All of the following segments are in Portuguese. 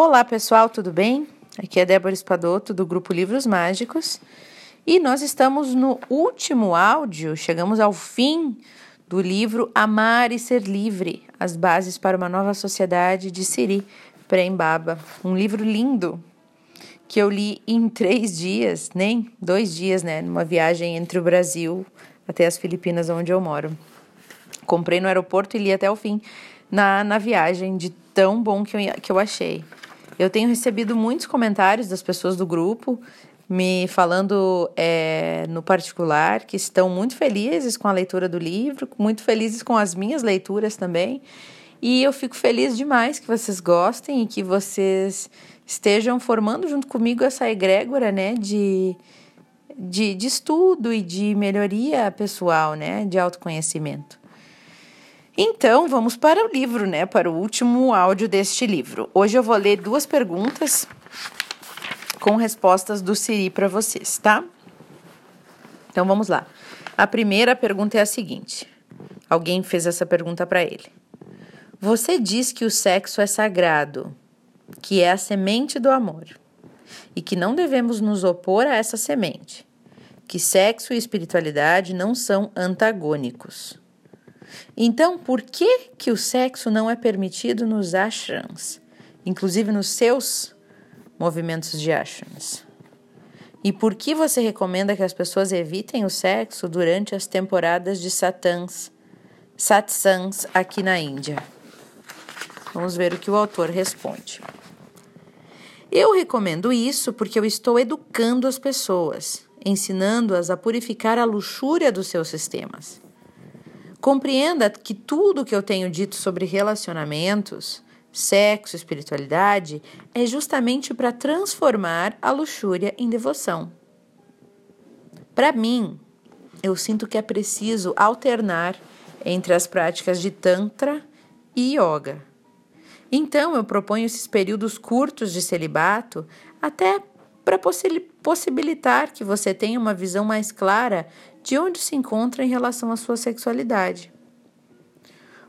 Olá pessoal, tudo bem? Aqui é Débora Espadoto do grupo Livros Mágicos e nós estamos no último áudio, chegamos ao fim do livro Amar e Ser Livre: As Bases para uma Nova Sociedade de Siri Prembaba. Um livro lindo que eu li em três dias, nem dois dias, né? Numa viagem entre o Brasil até as Filipinas, onde eu moro. Comprei no aeroporto e li até o fim na, na viagem, de tão bom que eu, que eu achei. Eu tenho recebido muitos comentários das pessoas do grupo me falando é, no particular que estão muito felizes com a leitura do livro, muito felizes com as minhas leituras também. E eu fico feliz demais que vocês gostem e que vocês estejam formando junto comigo essa egrégora, né, de, de, de estudo e de melhoria pessoal, né, de autoconhecimento. Então, vamos para o livro, né? Para o último áudio deste livro. Hoje eu vou ler duas perguntas com respostas do Siri para vocês, tá? Então vamos lá. A primeira pergunta é a seguinte: alguém fez essa pergunta para ele. Você diz que o sexo é sagrado, que é a semente do amor, e que não devemos nos opor a essa semente, que sexo e espiritualidade não são antagônicos. Então, por que que o sexo não é permitido nos ashrams, inclusive nos seus movimentos de ashrams? E por que você recomenda que as pessoas evitem o sexo durante as temporadas de satans, satsangs aqui na Índia? Vamos ver o que o autor responde. Eu recomendo isso porque eu estou educando as pessoas, ensinando-as a purificar a luxúria dos seus sistemas. Compreenda que tudo que eu tenho dito sobre relacionamentos, sexo, espiritualidade é justamente para transformar a luxúria em devoção. Para mim, eu sinto que é preciso alternar entre as práticas de Tantra e Yoga. Então, eu proponho esses períodos curtos de celibato até para possibilitar que você tenha uma visão mais clara de onde se encontra em relação à sua sexualidade.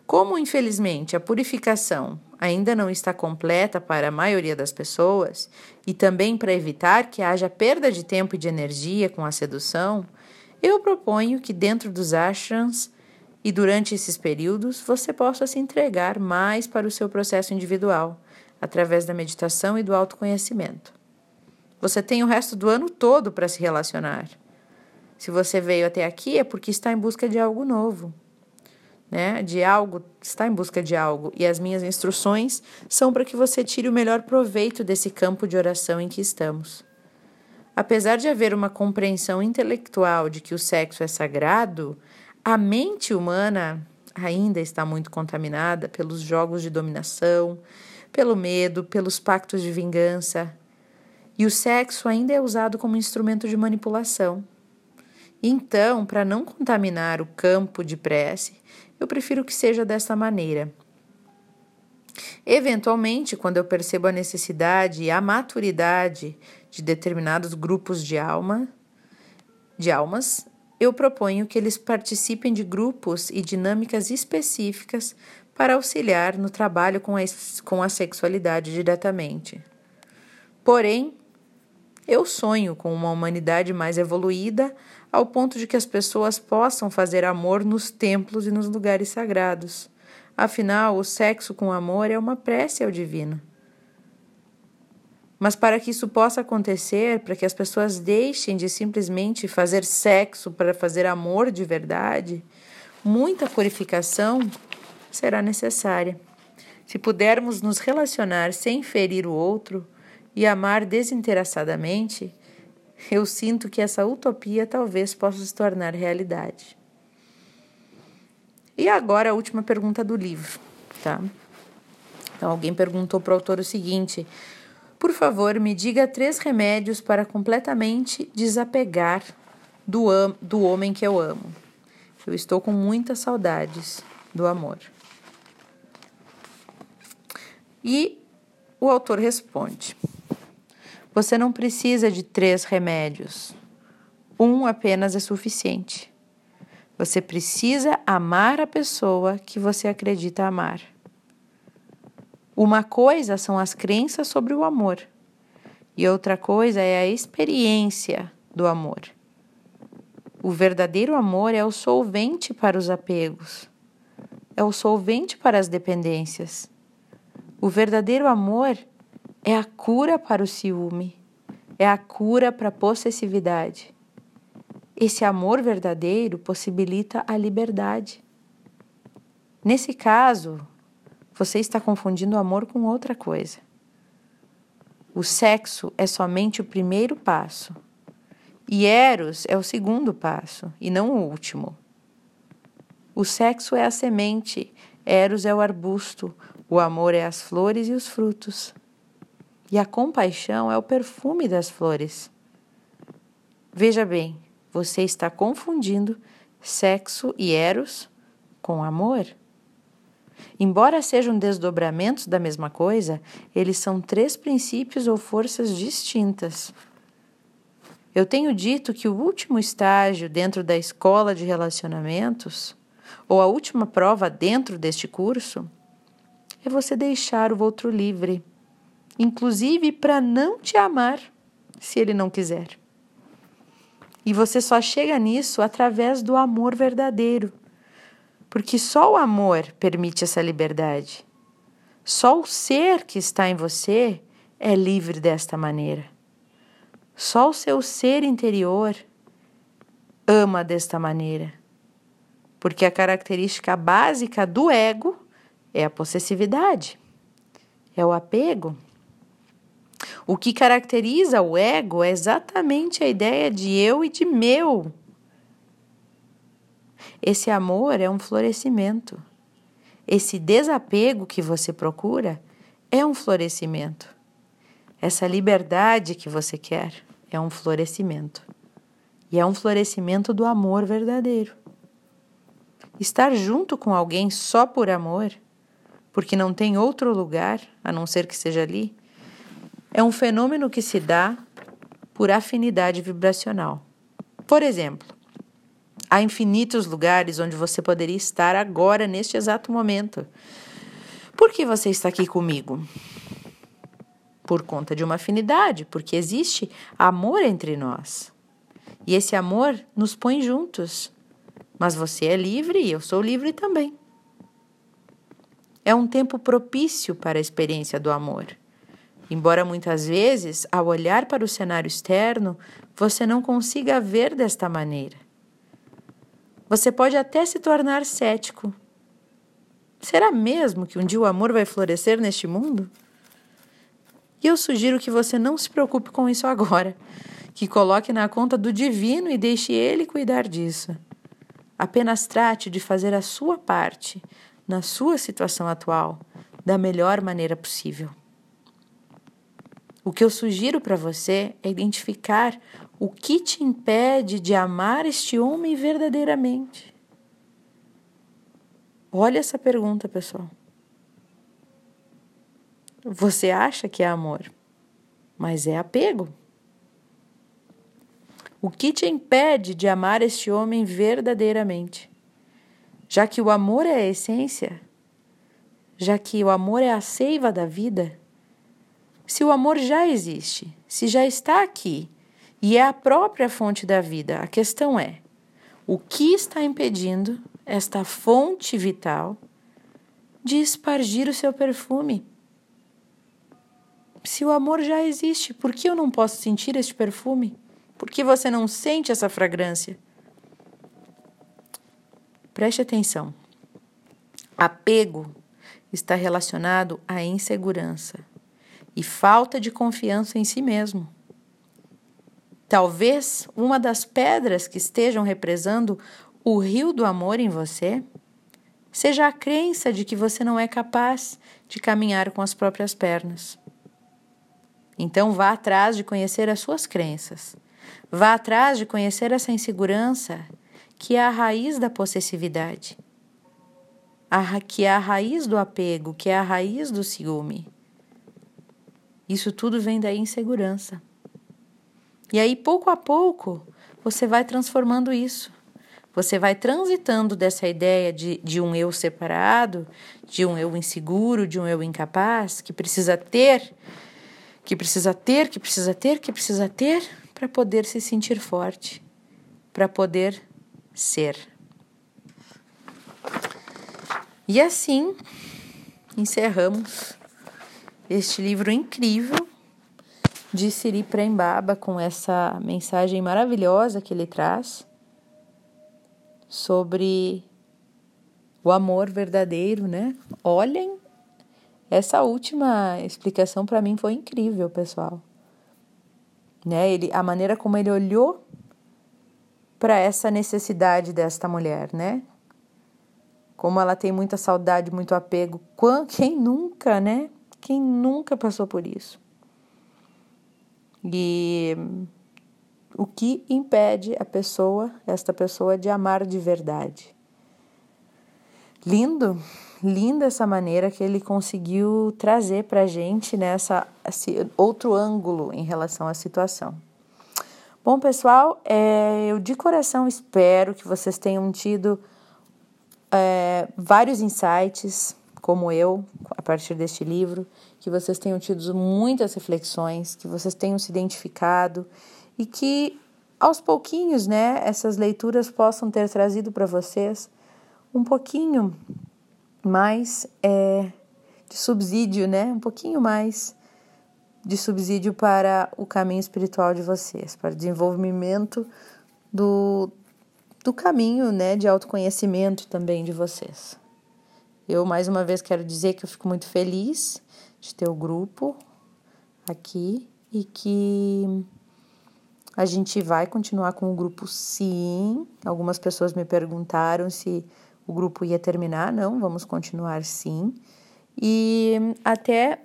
Como, infelizmente, a purificação ainda não está completa para a maioria das pessoas, e também para evitar que haja perda de tempo e de energia com a sedução, eu proponho que dentro dos ashrams e durante esses períodos você possa se entregar mais para o seu processo individual, através da meditação e do autoconhecimento. Você tem o resto do ano todo para se relacionar. Se você veio até aqui é porque está em busca de algo novo, né? De algo, está em busca de algo. E as minhas instruções são para que você tire o melhor proveito desse campo de oração em que estamos. Apesar de haver uma compreensão intelectual de que o sexo é sagrado, a mente humana ainda está muito contaminada pelos jogos de dominação, pelo medo, pelos pactos de vingança. E o sexo ainda é usado como instrumento de manipulação. Então, para não contaminar o campo de prece, eu prefiro que seja dessa maneira. Eventualmente, quando eu percebo a necessidade e a maturidade de determinados grupos de alma, de almas, eu proponho que eles participem de grupos e dinâmicas específicas para auxiliar no trabalho com a, com a sexualidade diretamente. Porém, eu sonho com uma humanidade mais evoluída ao ponto de que as pessoas possam fazer amor nos templos e nos lugares sagrados. Afinal, o sexo com amor é uma prece ao divino. Mas para que isso possa acontecer, para que as pessoas deixem de simplesmente fazer sexo para fazer amor de verdade, muita purificação será necessária. Se pudermos nos relacionar sem ferir o outro e amar desinteressadamente, eu sinto que essa utopia talvez possa se tornar realidade. E agora a última pergunta do livro, tá? Então alguém perguntou para o autor o seguinte: Por favor, me diga três remédios para completamente desapegar do, do homem que eu amo. Eu estou com muitas saudades do amor. E o autor responde: você não precisa de três remédios. Um apenas é suficiente. Você precisa amar a pessoa que você acredita amar. Uma coisa são as crenças sobre o amor, e outra coisa é a experiência do amor. O verdadeiro amor é o solvente para os apegos, é o solvente para as dependências. O verdadeiro amor é a cura para o ciúme, é a cura para a possessividade. Esse amor verdadeiro possibilita a liberdade. Nesse caso, você está confundindo o amor com outra coisa. O sexo é somente o primeiro passo. E Eros é o segundo passo, e não o último. O sexo é a semente, Eros é o arbusto, o amor é as flores e os frutos. E a compaixão é o perfume das flores. Veja bem, você está confundindo sexo e Eros com amor. Embora sejam desdobramentos da mesma coisa, eles são três princípios ou forças distintas. Eu tenho dito que o último estágio dentro da escola de relacionamentos, ou a última prova dentro deste curso, é você deixar o outro livre, inclusive para não te amar, se ele não quiser. E você só chega nisso através do amor verdadeiro porque só o amor permite essa liberdade. Só o ser que está em você é livre desta maneira. Só o seu ser interior ama desta maneira. Porque a característica básica do ego é a possessividade, é o apego. O que caracteriza o ego é exatamente a ideia de eu e de meu. Esse amor é um florescimento. Esse desapego que você procura é um florescimento. Essa liberdade que você quer é um florescimento. E é um florescimento do amor verdadeiro. Estar junto com alguém só por amor, porque não tem outro lugar a não ser que seja ali, é um fenômeno que se dá por afinidade vibracional. Por exemplo, Há infinitos lugares onde você poderia estar agora, neste exato momento. Por que você está aqui comigo? Por conta de uma afinidade, porque existe amor entre nós. E esse amor nos põe juntos. Mas você é livre e eu sou livre também. É um tempo propício para a experiência do amor. Embora muitas vezes, ao olhar para o cenário externo, você não consiga ver desta maneira. Você pode até se tornar cético. Será mesmo que um dia o amor vai florescer neste mundo? E eu sugiro que você não se preocupe com isso agora, que coloque na conta do divino e deixe ele cuidar disso. Apenas trate de fazer a sua parte na sua situação atual da melhor maneira possível. O que eu sugiro para você é identificar o que te impede de amar este homem verdadeiramente? Olha essa pergunta, pessoal. Você acha que é amor, mas é apego. O que te impede de amar este homem verdadeiramente? Já que o amor é a essência, já que o amor é a seiva da vida, se o amor já existe, se já está aqui, e é a própria fonte da vida. A questão é: o que está impedindo esta fonte vital de espargir o seu perfume? Se o amor já existe, por que eu não posso sentir este perfume? Por que você não sente essa fragrância? Preste atenção. Apego está relacionado à insegurança e falta de confiança em si mesmo. Talvez uma das pedras que estejam represando o rio do amor em você seja a crença de que você não é capaz de caminhar com as próprias pernas. Então vá atrás de conhecer as suas crenças. Vá atrás de conhecer essa insegurança que é a raiz da possessividade, que é a raiz do apego, que é a raiz do ciúme. Isso tudo vem da insegurança. E aí, pouco a pouco, você vai transformando isso. você vai transitando dessa ideia de, de um eu separado, de um eu inseguro, de um eu incapaz, que precisa ter, que precisa ter, que precisa ter, que precisa ter, para poder se sentir forte, para poder ser. E assim encerramos este livro incrível de Siri Prembaba com essa mensagem maravilhosa que ele traz sobre o amor verdadeiro, né? Olhem, essa última explicação para mim foi incrível, pessoal. Né? Ele, a maneira como ele olhou para essa necessidade desta mulher, né? Como ela tem muita saudade, muito apego. Quem nunca, né? Quem nunca passou por isso? E o que impede a pessoa, esta pessoa, de amar de verdade? Lindo, linda essa maneira que ele conseguiu trazer para a gente nessa esse outro ângulo em relação à situação. Bom, pessoal, é, eu de coração espero que vocês tenham tido é, vários insights, como eu, a partir deste livro, que vocês tenham tido muitas reflexões, que vocês tenham se identificado e que aos pouquinhos, né, essas leituras possam ter trazido para vocês um pouquinho mais é, de subsídio, né, um pouquinho mais de subsídio para o caminho espiritual de vocês, para o desenvolvimento do, do caminho, né, de autoconhecimento também de vocês. Eu mais uma vez quero dizer que eu fico muito feliz de ter o grupo aqui e que a gente vai continuar com o grupo sim. Algumas pessoas me perguntaram se o grupo ia terminar. Não, vamos continuar sim. E até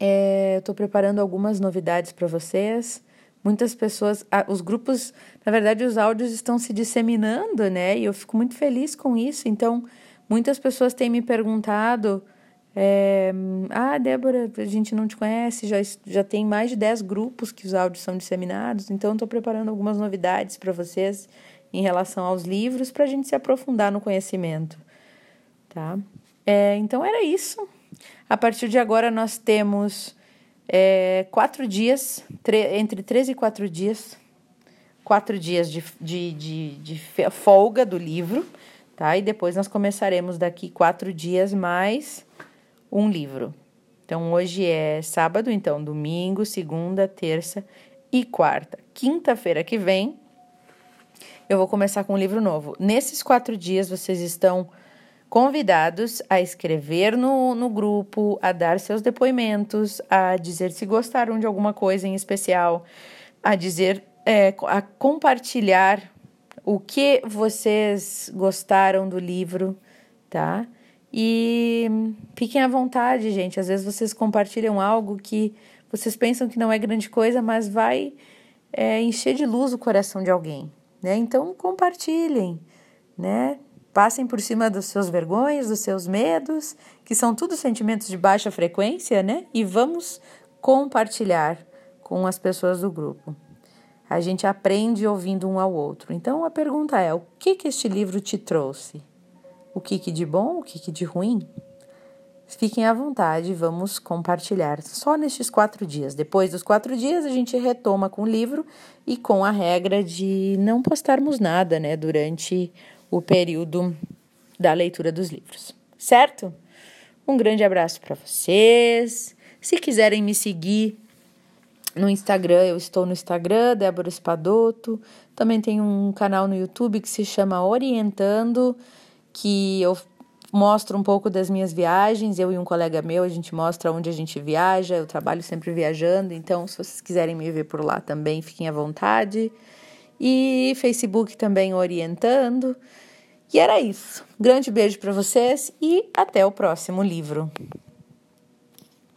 é, estou preparando algumas novidades para vocês. Muitas pessoas, os grupos, na verdade, os áudios estão se disseminando, né? E eu fico muito feliz com isso. Então, muitas pessoas têm me perguntado é, ah, Débora, a gente não te conhece, já, já tem mais de 10 grupos que os áudios são disseminados, então estou preparando algumas novidades para vocês em relação aos livros para a gente se aprofundar no conhecimento. Tá? É, então era isso. A partir de agora nós temos é, quatro dias, entre três e quatro dias, quatro dias de, de, de, de folga do livro, tá? E depois nós começaremos daqui quatro dias mais um livro. Então, hoje é sábado, então, domingo, segunda, terça e quarta. Quinta-feira que vem, eu vou começar com um livro novo. Nesses quatro dias, vocês estão convidados a escrever no, no grupo, a dar seus depoimentos, a dizer se gostaram de alguma coisa em especial, a dizer, é, a compartilhar o que vocês gostaram do livro, tá? E fiquem à vontade, gente. Às vezes vocês compartilham algo que vocês pensam que não é grande coisa, mas vai é, encher de luz o coração de alguém, né? Então compartilhem, né? Passem por cima dos seus vergonhas, dos seus medos, que são tudo sentimentos de baixa frequência, né? E vamos compartilhar com as pessoas do grupo. A gente aprende ouvindo um ao outro. Então a pergunta é: o que que este livro te trouxe? o que, que de bom, o que, que de ruim. Fiquem à vontade, vamos compartilhar só nestes quatro dias. Depois dos quatro dias, a gente retoma com o livro e com a regra de não postarmos nada né, durante o período da leitura dos livros. Certo? Um grande abraço para vocês. Se quiserem me seguir no Instagram, eu estou no Instagram, Débora Espadoto. Também tem um canal no YouTube que se chama Orientando que eu mostro um pouco das minhas viagens. Eu e um colega meu, a gente mostra onde a gente viaja. Eu trabalho sempre viajando, então se vocês quiserem me ver por lá também, fiquem à vontade. E Facebook também orientando. E era isso. Grande beijo para vocês e até o próximo livro.